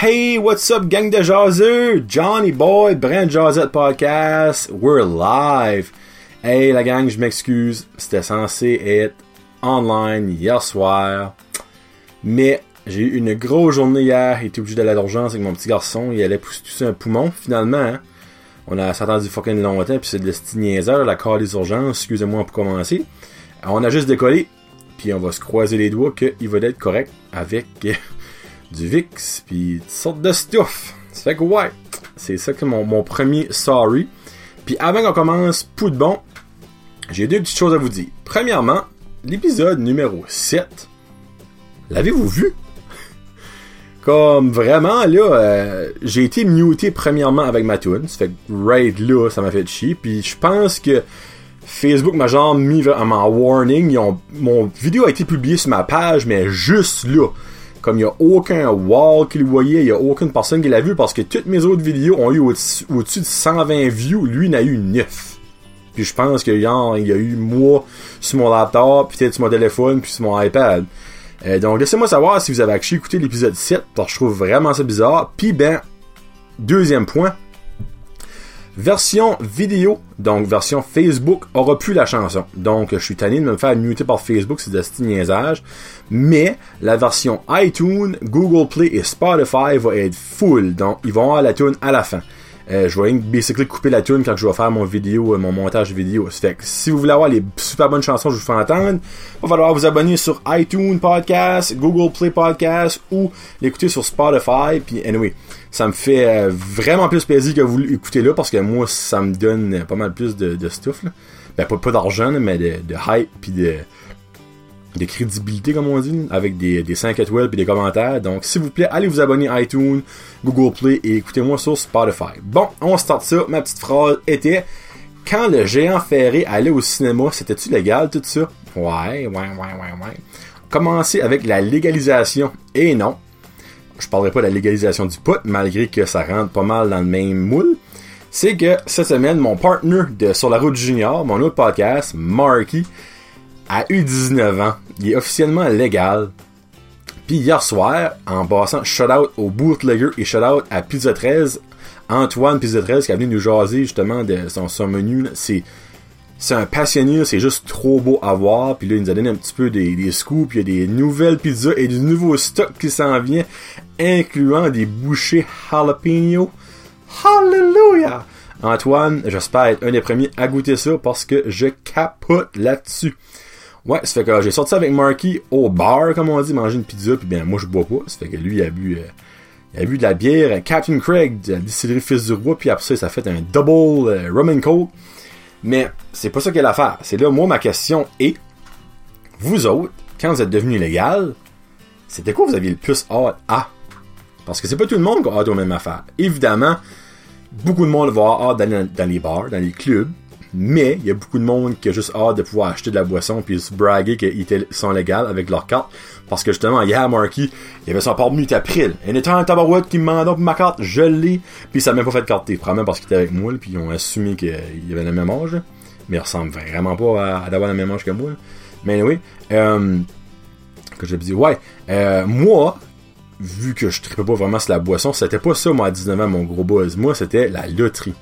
Hey, what's up, gang de jaseux? Johnny Boy, Brand Jazette Podcast. We're live. Hey, la gang, je m'excuse. C'était censé être online hier soir. Mais j'ai eu une grosse journée hier. J'étais obligé d'aller à l'urgence avec mon petit garçon. Il allait pousser un poumon, finalement. Hein. On a attendu fucking longtemps, puis c'est de la la carte des urgences. Excusez-moi pour commencer. On a juste décollé, puis on va se croiser les doigts qu'il va être correct avec du VIX, puis toutes sortes de stuff. Ça fait que ouais, c'est ça que mon, mon premier sorry. Puis avant qu'on commence, pou de bon, j'ai deux petites choses à vous dire. Premièrement, l'épisode numéro 7, l'avez-vous vu? Comme vraiment, là, euh, j'ai été muté premièrement avec ma tune. Ça fait que right là, ça m'a fait chier. Puis je pense que Facebook m'a genre mis en warning. Mon vidéo a été publiée sur ma page, mais juste là. Comme il n'y a aucun wall qui le voyait, il n'y a aucune personne qui l'a vu parce que toutes mes autres vidéos ont eu au-dessus de 120 views, lui n'a eu 9. Puis je pense qu'il y a eu moi sur mon laptop, peut-être sur mon téléphone, puis sur mon iPad. Euh, donc laissez-moi savoir si vous avez actually écouté l'épisode 7, parce que je trouve vraiment ça bizarre. Puis ben, deuxième point, Version vidéo, donc version Facebook, aura plus la chanson. Donc, je suis tanné de me faire muter par Facebook, c'est de ce niaisage. Mais, la version iTunes, Google Play et Spotify va être full. Donc, ils vont avoir la tune à la fin. Euh, je vais basically couper la tune quand je vais faire mon vidéo, euh, mon montage vidéo. Fait que si vous voulez avoir les super bonnes chansons que je vous fais entendre, il va falloir vous abonner sur iTunes Podcast, Google Play Podcast ou l'écouter sur Spotify. Puis anyway, ça me fait euh, vraiment plus plaisir que vous l'écoutez là parce que moi, ça me donne pas mal plus de, stuff. Là. Ben, pas, pas d'argent, mais de, de hype puis de de crédibilité, comme on dit, avec des, des 5 étoiles et des commentaires. Donc, s'il vous plaît, allez vous abonner à iTunes, Google Play et écoutez-moi sur Spotify. Bon, on start ça. Ma petite phrase était quand le géant ferré allait au cinéma, c'était-tu légal tout ça? Ouais, ouais, ouais, ouais, ouais. Commencer avec la légalisation. Et non. Je parlerai pas de la légalisation du pot, malgré que ça rentre pas mal dans le même moule. C'est que cette semaine, mon partner de Sur la route junior, mon autre podcast, Marky, a eu 19 ans. Il est officiellement légal. Puis hier soir, en passant shout-out au bootlegger et shout-out à Pizza 13, Antoine Pizza 13 qui est venu nous jaser justement de son, menu. C'est c'est un passionné, c'est juste trop beau à voir. Puis là, il nous a donné un petit peu des, des scoops, il y a des nouvelles pizzas et du nouveau stock qui s'en vient, incluant des bouchées jalapeno. Hallelujah! Antoine, j'espère être un des premiers à goûter ça parce que je capote là-dessus. Ouais, ça fait que j'ai sorti avec Marky au bar, comme on dit, manger une pizza, puis bien moi je bois pas. Ça fait que lui il a bu, euh, il a bu de la bière Captain Craig de la distillerie Fils du Roi, puis après ça, ça fait un double euh, rum and coke. Mais c'est pas ça qu'elle a l'affaire. C'est là, moi ma question est, vous autres, quand vous êtes devenu légal, c'était quoi vous aviez le plus hâte à? Parce que c'est pas tout le monde qui a hâte aux mêmes affaires. Évidemment, beaucoup de monde va avoir hâte dans les bars, dans les clubs, mais il y a beaucoup de monde qui a juste hâte de pouvoir acheter de la boisson puis se braguer qu'ils sont légaux avec leur carte. Parce que justement, hier, Marky, il avait son port de april. Il était un tabarouette qui me demandait pour ma carte, je l'ai. Puis ça m'a même pas fait de carte. Probablement parce qu'il était avec moi, puis ils ont assumé qu'il avait le même âge. Mais il ressemble vraiment pas à, avoir le même âge que moi. Mais oui, euh, que je dit, ouais, euh, moi, vu que je tripais pas vraiment sur la boisson, c'était pas ça, moi, à 19 ans, mon gros buzz. Moi, c'était la loterie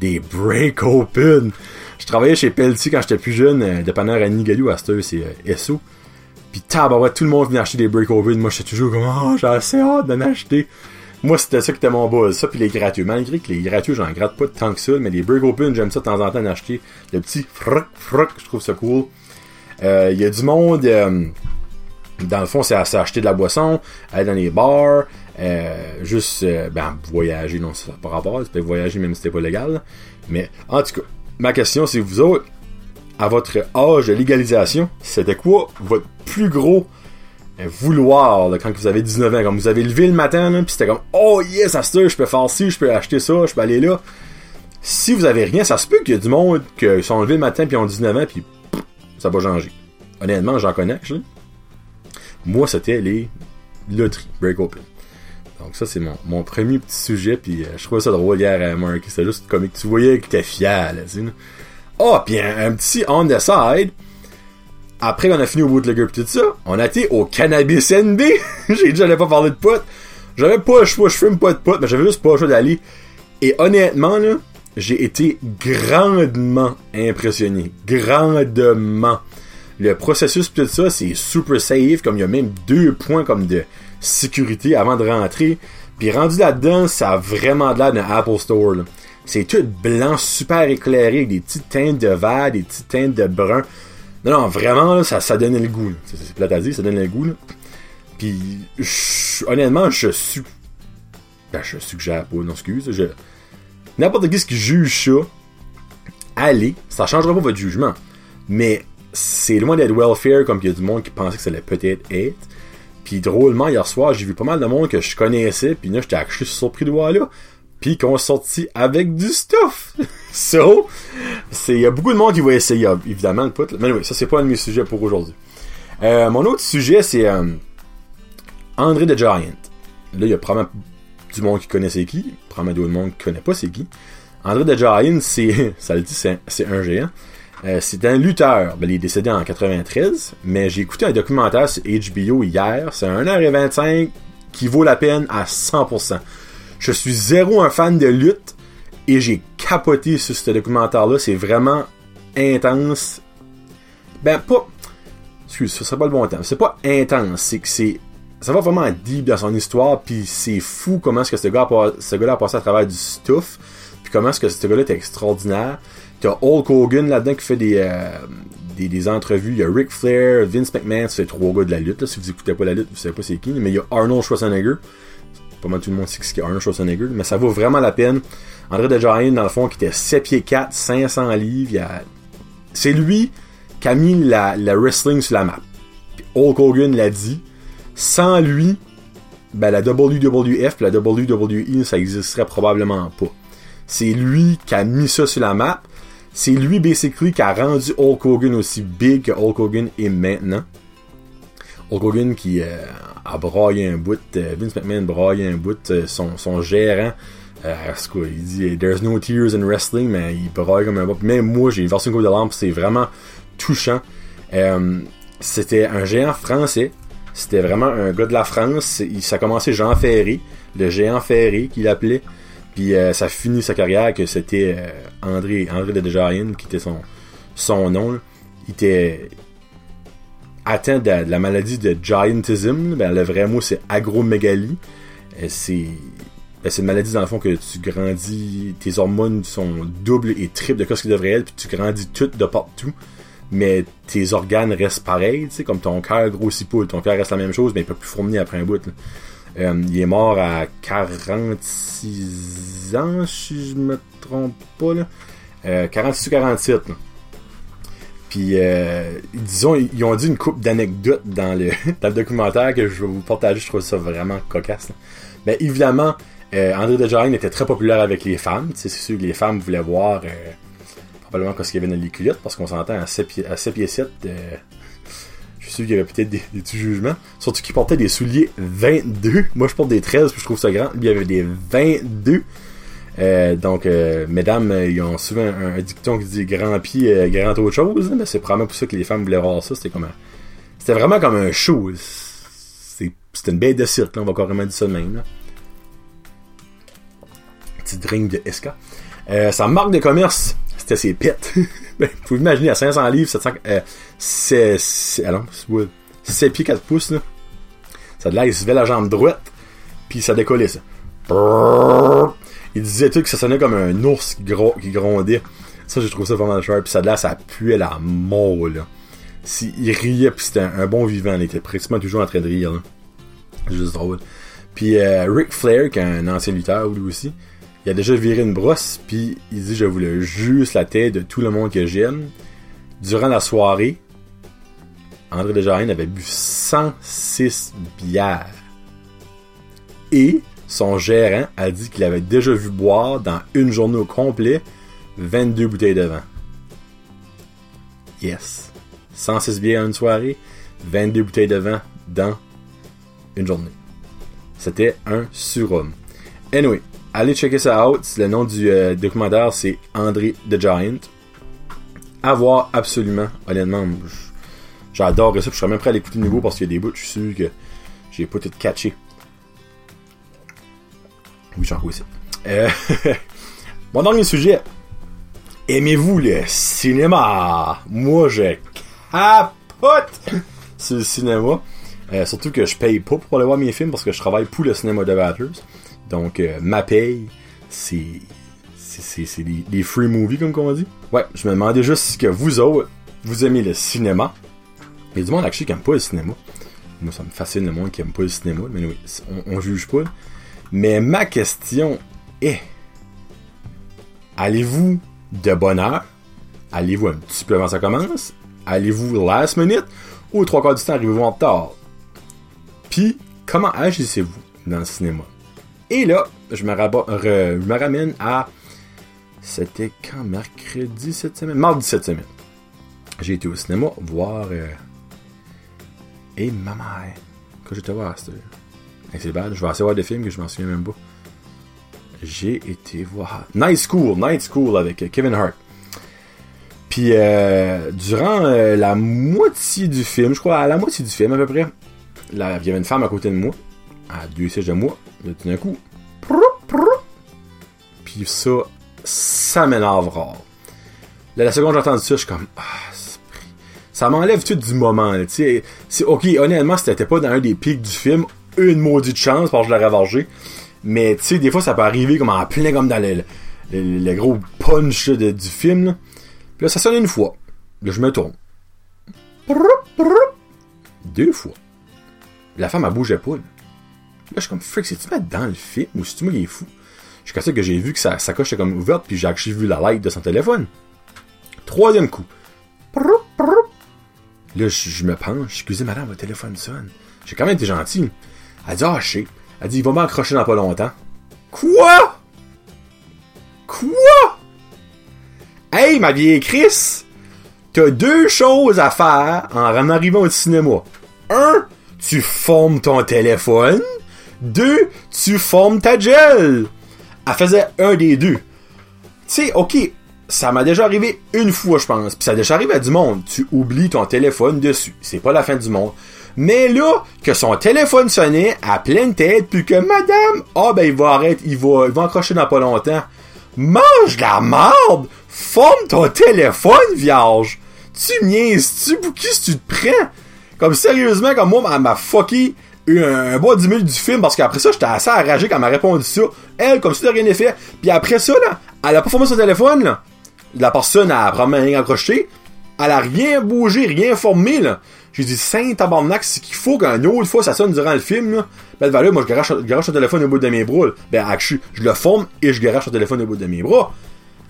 des break open. Je travaillais chez Pelletier quand j'étais plus jeune, euh, dépanneur à Nigalou, à c'est euh, SO. Pis tabarouette, tout le monde venait acheter des break open. Moi, j'étais toujours comme, oh, j'ai assez hâte d'en acheter. Moi, c'était ça qui était mon buzz. Ça, puis les gratuits. Malgré que les gratuits, j'en gratte pas tant que ça, mais les break open, j'aime ça de temps en temps d'acheter. Le petit froc, froc, je trouve ça cool. Il euh, y a du monde, euh, dans le fond, c'est à de la boisson, aller dans les bars, euh, juste, euh, ben, voyager, non, ça par rapport, c'est voyager même si c'était pas légal. Mais, en tout cas, ma question, c'est vous autres, à votre âge de légalisation, c'était quoi votre plus gros euh, vouloir quand vous avez 19 ans? Quand vous avez levé le matin, puis c'était comme, oh yes, ça se je peux faire ci, je peux acheter ça, je peux aller là. Si vous avez rien, ça se peut qu'il y a du monde qui sont levés le matin puis ont 19 ans puis ça va changer. Honnêtement, j'en connais, Moi, c'était les loteries, break open. Donc ça, c'est mon, premier petit sujet, puis euh, je trouvais ça drôle hier à Mark. C'était juste comme tu voyais que t'es fier, là, tu Oh, puis un, petit on the side. Après qu'on a fini au bootlegger pis tout ça, on a été au Cannabis NB. J'ai dit j'allais pas parler de potes. J'avais pas le choix, je fume pas de pot, mais j'avais juste pas le choix d'aller. Et honnêtement, là, j'ai été grandement impressionné. Grandement. Le processus tout ça, c'est super safe, comme il y a même deux points comme de sécurité avant de rentrer. Puis rendu là-dedans, ça a vraiment de l'air d'un Apple Store. C'est tout blanc, super éclairé, avec des petites teintes de vert, des petites teintes de brun. Non, non, vraiment, là, ça, ça donnait le goût. C'est plate à dire, ça donne le goût. Là. Puis, honnêtement, je suis... Ben, je suggère pas, non, excuse. Je... N'importe qui qui juge ça, allez, ça changera pas votre jugement. Mais c'est loin d'être welfare comme il y a du monde qui pensait que ça allait peut-être être. Puis drôlement, hier soir, j'ai vu pas mal de monde que je connaissais, puis là, j'étais suis surpris de voir là. Puis qu'on sorti avec du stuff. so, il y a beaucoup de monde qui va essayer, évidemment, le put. Mais oui, ça, c'est pas un de mes sujets pour aujourd'hui. Euh, mon autre sujet, c'est euh, André the Giant. Là, il y a probablement du monde qui connaît c'est qui. Probablement d'autres monde qui connaît pas c'est qui. André the Giant, c'est, ça le dit, c'est un géant. Euh, c'est un lutteur. Ben, il est décédé en 93, mais j'ai écouté un documentaire sur HBO hier. C'est 1h25 qui vaut la peine à 100%. Je suis zéro un fan de lutte et j'ai capoté sur ce documentaire-là. C'est vraiment intense. Ben, pas. Excuse, ce serait pas le bon temps. C'est pas intense, c'est que c'est. Ça va vraiment deep dans son histoire, puis c'est fou comment est-ce que ce ce gars-là a passé à travers du stuff, puis comment est-ce que ce gars-là est extraordinaire. T'as Hulk Hogan là-dedans qui fait des, euh, des, des, entrevues. Il y a Ric Flair, Vince McMahon, c'est trois gars de la lutte. Là. Si vous écoutez pas la lutte, vous savez pas c'est qui. Mais il y a Arnold Schwarzenegger. Pas mal tout le monde sait qui est Arnold Schwarzenegger. Mais ça vaut vraiment la peine. André de Giant, dans le fond, qui était 7 pieds 4, 500 livres. A... C'est lui qui a mis la, la wrestling sur la map. Puis Hulk Hogan l'a dit. Sans lui, ben, la WWF et la WWE, ça existerait probablement pas. C'est lui qui a mis ça sur la map. C'est lui, basically, qui a rendu Hulk Hogan aussi big que Hulk Hogan est maintenant. Hulk Hogan qui euh, a braillé un bout, euh, Vince McMahon braillé un bout, euh, son, son gérant, quoi, il dit There's no tears in wrestling, mais il braille comme un bout. Même moi, j'ai une version de lampe, c'est vraiment touchant. c'était un géant français, c'était vraiment un gars de la France. Ça a commencé Jean Ferré, le géant Ferré qu'il appelait. Puis euh, ça finit sa carrière que c'était euh, André, André de Desjardins qui était son, son nom. Il était atteint de, la maladie de giantism. Ben, le vrai mot, c'est agromégalie. Euh, c'est ben, c'est une maladie dans le fond que tu grandis, tes hormones sont doubles et triples de ce qu'ils devraient être, puis tu grandis tout de partout, mais tes organes restent pareils, comme ton cœur grossit pas, ton cœur reste la même chose, mais il peut plus fournir après un bout. Euh, il est mort à 46 ans, si je me trompe pas. Là. Euh, 46 ou 47. Puis, euh, disons, ils ont dit une coupe d'anecdotes dans le, documentaire que je vais vous partager. Je trouve ça vraiment cocasse. Mais évidemment, euh, André de était très populaire avec les femmes. C'est sûr que les femmes voulaient voir euh, probablement ce qu'il y avait dans les culottes parce qu'on s'entend à 7 pieds, à 7 pieds 7. Qu'il y avait peut-être des, petits jugements. Surtout qu'il portait des souliers 22. Moi, je porte des 13, puis je trouve ça grand. Il y avait des 22. Euh, donc, euh, mesdames, euh, ils ont souvent un, dicton qui dit grand pied, grand autre chose. Mais c'est probablement pour ça que les femmes voulaient voir ça. C'était comme un... C'était vraiment comme un show. C'était une bête de cirque, on va carrément dire ça de même. Là. Petit drink de SK. sa marque de commerce, c'était ses pets. ben, vous pouvez imaginer, à 500 livres, 700, euh, c'est, c'est, allons, c'est 7 pieds 4 pouces, là. Ça de l'air, il se levait la jambe droite, puis ça décollait, ça. Il disait tout que ça sonnait comme un ours qui, gros, qui grondait. Ça, je trouve ça vraiment cher. Puis ça de l'air, ça puait la mort, là. il riait, puis c'était un, bon vivant. Il était pratiquement toujours en train de rire, là. Juste drôle. Puis euh, Ric Flair, qui est un ancien lutteur, lui aussi, il a déjà viré une brosse, puis il dit Je voulais juste la tête de tout le monde que j'aime. Durant la soirée, André Desjardins avait bu 106 bières. Et son gérant a dit qu'il avait déjà vu boire dans une journée au complet 22 bouteilles de vin. Yes. 106 bières en une soirée, 22 bouteilles de vin dans une journée. C'était un surhomme. Anyway, allez checker ça out. Le nom du euh, documentaire, c'est André the Giant. À voir absolument. Honnêtement, j'adore ça. Je serais même prêt à l'écouter de nouveau parce qu'il y a des bouts, je suis sûr que j'ai pas tout catché. Oui, je suis encore ici. Euh, mon dernier sujet. Aimez-vous le cinéma? Moi, je capote sur le cinéma. Euh, surtout que je paye pas pour aller voir mes films parce que je travaille pour le cinéma de Batters. Donc, euh, ma paye, c'est. C'est des, free movies, comme on dit. Ouais, je me demandais juste si que vous autres, vous aimez le cinéma. Il y a du monde qui aime pas le cinéma. Moi, ça me fascine le monde qui aime pas le cinéma. Mais oui, on, on juge pas. Mais ma question est allez-vous de bonne heure? Allez-vous un petit peu avant ça commence? Allez-vous last minute? Ou trois quarts du temps arrivez-vous en retard? Puis, comment agissez-vous dans le cinéma? Et là, je me, me ramène à. C'était quand? Mercredi cette semaine? Mardi cette semaine. J'ai été au cinéma voir. Euh, et maman, quand j'étais voir, c'était c'est bad. Je vais de voir des films que je m'en souviens même pas. J'ai été voir Night School, Night School avec euh, Kevin Hart. Puis euh, durant la moitié du film, je crois à la moitié du film à peu près, il y avait une femme à côté de moi, à deux sièges de moi, tout d'un coup, puis ça, ça m'énerve rare. Là, la seconde j'entends ça, je suis comme, ah, ça m'enlève tout du moment. C'est ok, honnêtement, c'était pas dans un des pics du film, une maudite chance parce que je l'aurais vargé. Mais tu sais, des fois, ça peut arriver comme en plein comme dans le, gros punch du film. Là. Puis là, ça sonne une fois. Là, je me tourne. Deux fois. La femme, elle bougeait pas. Là, je suis comme, frick, c'est-tu dans le film ou c'est-tu moi qui est fou? Jusqu'à ça que j'ai vu que sa, coche était comme ouverte, puis j'ai vu la light de son téléphone. Troisième coup. Là, je, me penche. Excusez, madame, votre téléphone sonne. J'ai quand même été gentil. Elle dit, ah, je sais. Elle dit, il va m'accrocher dans pas longtemps. Quoi? Quoi? Hey, ma vieille Chris! T'as deux choses à faire en arrivant au cinéma. Un, tu formes ton téléphone. Deux, tu formes ta gel. Elle faisait un des deux. Tu sais, ok, ça m'a déjà arrivé une fois, je pense. Puis ça a déjà arrivé à du monde. Tu oublies ton téléphone dessus. C'est pas la fin du monde. Mais là, que son téléphone sonnait à pleine tête, puis que madame, ah ben il va arrêter, il va, il va accrocher dans pas longtemps. Mange la merde! Forme ton téléphone, vierge! Tu niaises-tu pour tu te prends? Comme sérieusement, comme moi, elle m'a fucké un, un bon 10 minutes du film parce qu'après ça, j'étais assez enragé quand elle m'a répondu ça. Elle, comme si de rien n'était fait. Puis après ça, là, elle a pas formé son téléphone, là. La personne a vraiment rien accroché. Elle a rien bougé, rien formé, là. J'ai dit, saint tabarnak, c'est qu'il faut qu'une autre fois ça sonne durant le film, là. Ben, là, moi, je garoche, je téléphone au bout de mes bras, Ben, je, je le forme et je garoche le téléphone au bout de mes bras.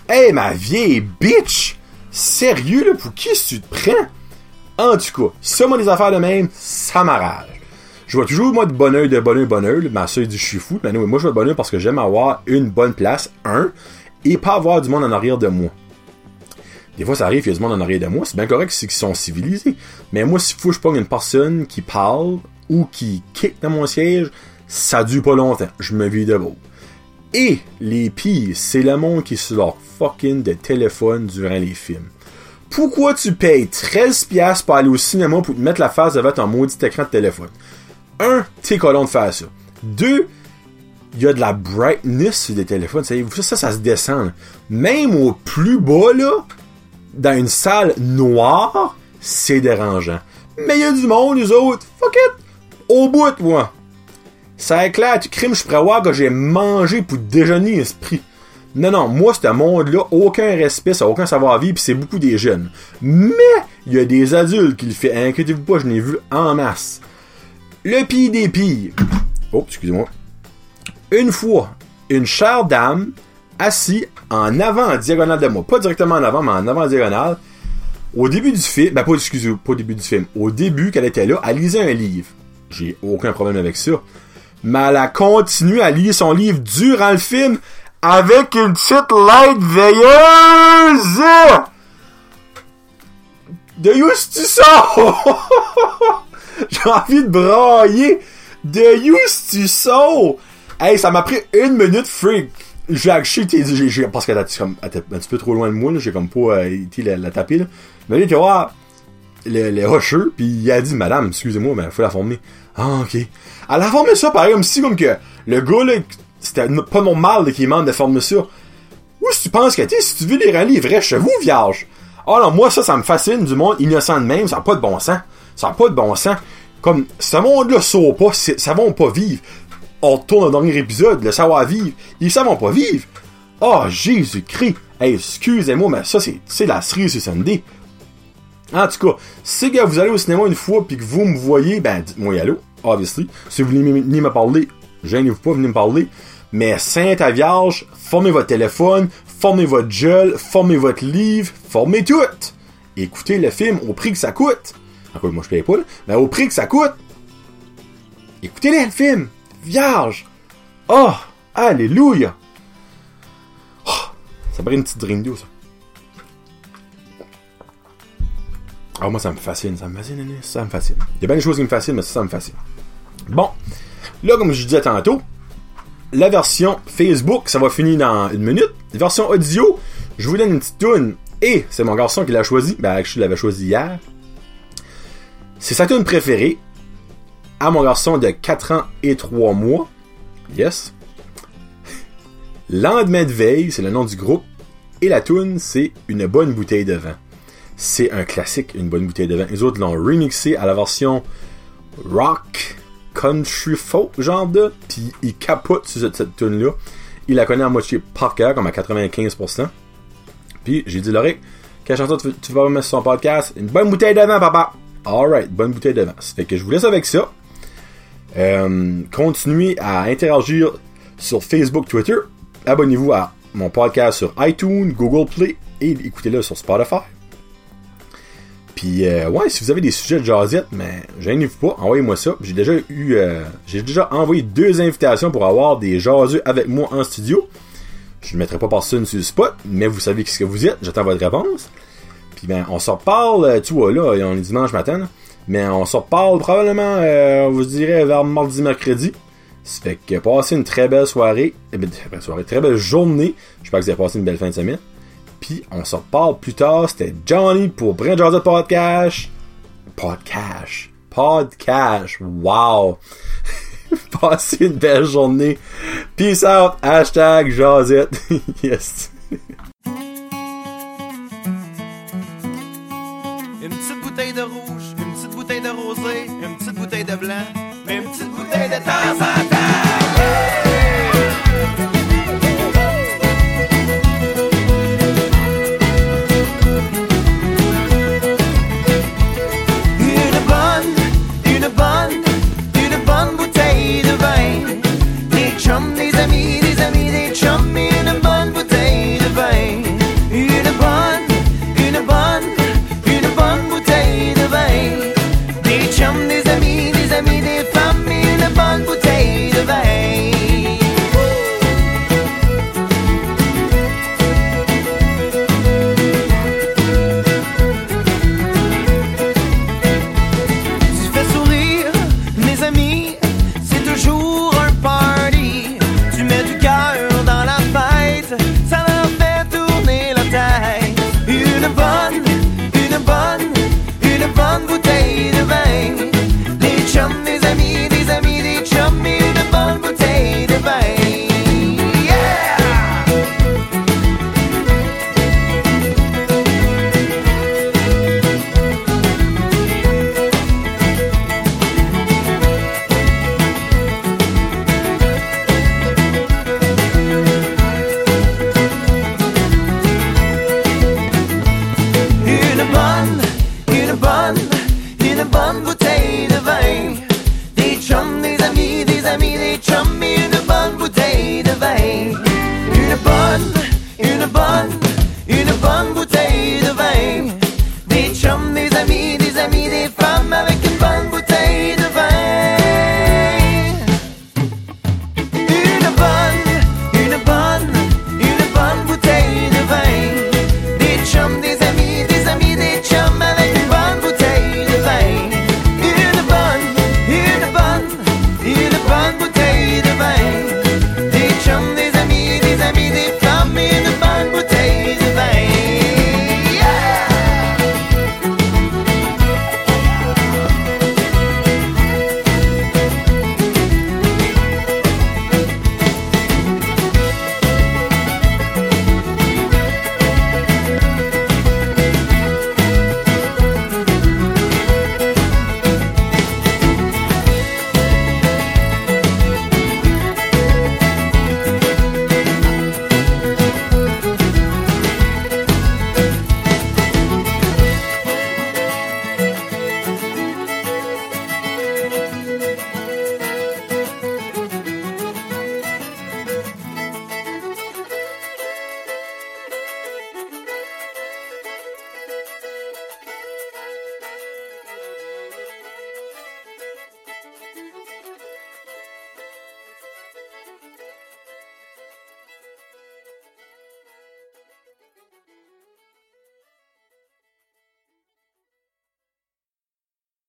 Hey, ma vieille bitch! Sérieux, là, pour qui tu te prends? En tout cas, ça, moi, des affaires de même, ça m'arrache. Je vois toujours, moi, de bonheur, de bonheur, bonheur. Ma soeur dit, je suis fou. Mais non, moi, je vois de bonheur parce que j'aime avoir une bonne place, un, et pas avoir du monde en arrière de moi. Des fois, ça arrive, il y a du monde en arrière de moi. C'est bien correct, c'est qu'ils sont civilisés. Mais moi, s'il faut que je pogne une personne qui parle ou qui kick dans mon siège, ça dure pas longtemps. Je me vis debout. Et les pires, c'est le monde qui est sur leur fucking de téléphone durant les films. Pourquoi tu payes 13$ pour aller au cinéma pour te mettre la face devant ton maudit écran de téléphone? Un, t'es colon de faire ça. Deux, il y a de la brightness sur des téléphones. Ça, ça, ça se descend. Même au plus bas, là, dans une salle noire, c'est dérangeant. Mais il y a du monde, les autres, fuck it, au bout, moi. Ça éclate, crime, je pourrais voir que j'ai mangé pour déjeuner esprit. Non, non, moi, ce monde-là, aucun respect, ça aucun savoir-vivre, puis c'est beaucoup des jeunes. Mais, il y a des adultes qui le font, inquiétez-vous pas, je n'ai vu en masse. Le pire des pires. Oh, excusez-moi. Une fois, une chère dame, assise en avant en diagonale de moi. Pas directement en avant, mais en avant en diagonale. Au début du film, ben pas, excusez pas au début du film, au début qu'elle était là, elle lisait un livre. J'ai aucun problème avec ça. Mais elle a continué à lire son livre durant le film avec une petite light veilleuse! De où tu sors? J'ai envie de brailler! De où tu sors? Hey, ça m'a pris une minute, freak! j'ai acheté, j'ai, parce qu'elle était un petit peu trop loin de moi, j'ai comme pas euh, été la, la là. Mais là, tu vois, les, les rocheux, puis il a dit, madame, excusez-moi, mais faut la former. Ah, ok. Elle a formé ça pareil, comme si, comme que, le gars, là, c'était pas normal qu'il demande de former ça. Où est-ce que tu penses que t'es? Si tu veux lire un livre vrai chez vous, vierge? Ah non, moi ça, ça me fascine du monde innocent de même, ça n'a pas de bon sens. Ça n'a pas de bon sens. Comme, ce monde-là saut pas, ça va pas vivre. On retourne au dernier épisode, le savoir-vivre. Ils savent pas vivre. Oh, Jésus-Christ. Excusez-moi, mais ça, c'est la cerise sur Sunday. En tout cas, si que vous allez au cinéma une fois puis que vous me voyez, ben dites-moi allô, obviously. Si vous voulez me parler, gênez-vous pas, venez me parler. Mais Sainte à Vierge, formez votre téléphone, formez votre gel, formez votre livre, formez tout. Écoutez le film au prix que ça coûte. Encore, moi je paye pas, là, mais au prix que ça coûte. Écoutez-le, le film. Vierge. Oh, alléluia. Oh, ça paraît une petite dream ça. Ah, moi, ça me fascine, ça me fascine, ça me fascine. Il y a bien des choses qui me fascinent, mais ça, ça me fascine. Bon. Là, comme je disais tantôt, la version Facebook, ça va finir dans une minute. Version audio, je vous donne une petite tune. Et c'est mon garçon qui l'a choisi. Ben, je l'avais choisi hier. C'est sa tune préférée. À mon garçon de 4 ans et 3 mois. Yes. Lendemain de veille, c'est le nom du groupe. Et la tune, c'est une bonne bouteille de vin. C'est un classique, une bonne bouteille de vin. Les autres l'ont remixé à la version rock country folk, genre de, puis il capote sur cette, tune là Il la connaît à moitié par cœur, comme à 95%. Puis j'ai dit, Laurie, quelle chanson tu, tu, vas mettre sur son podcast? Une bonne bouteille de vin, papa! Alright, bonne bouteille. Ça fait que je vous laisse avec ça. Euh, continuez à interagir sur Facebook, Twitter. Abonnez-vous à mon podcast sur iTunes, Google Play et écoutez-le sur Spotify. Puis, euh, ouais, si vous avez des sujets de jazzette, mais gênez-vous pas, envoyez-moi ça. J'ai déjà eu, euh, j'ai déjà envoyé deux invitations pour avoir des jaseux avec moi en studio. Je ne mettrai pas personne sur le spot, mais vous savez ce que vous êtes, j'attends votre réponse. Puis ben, on s'en reparle, euh, tu vois, là, on est dimanche matin, mais on s'en reparle probablement, on vous dirait, vers mardi, mercredi. Ça fait que passez une très belle soirée, très belle soirée, très belle journée. J'espère que vous avez passé une belle fin de semaine. Puis on se reparle plus tard. C'était Johnny pour Brand Jazz Podcast. Podcast. Podcast. Wow. Passez une belle journée. Peace out. Hashtag Jazette. yes. Bouteille de rouge, une petite bouteille de rosé, une petite bouteille de blanc, une petite bouteille de temps en temps.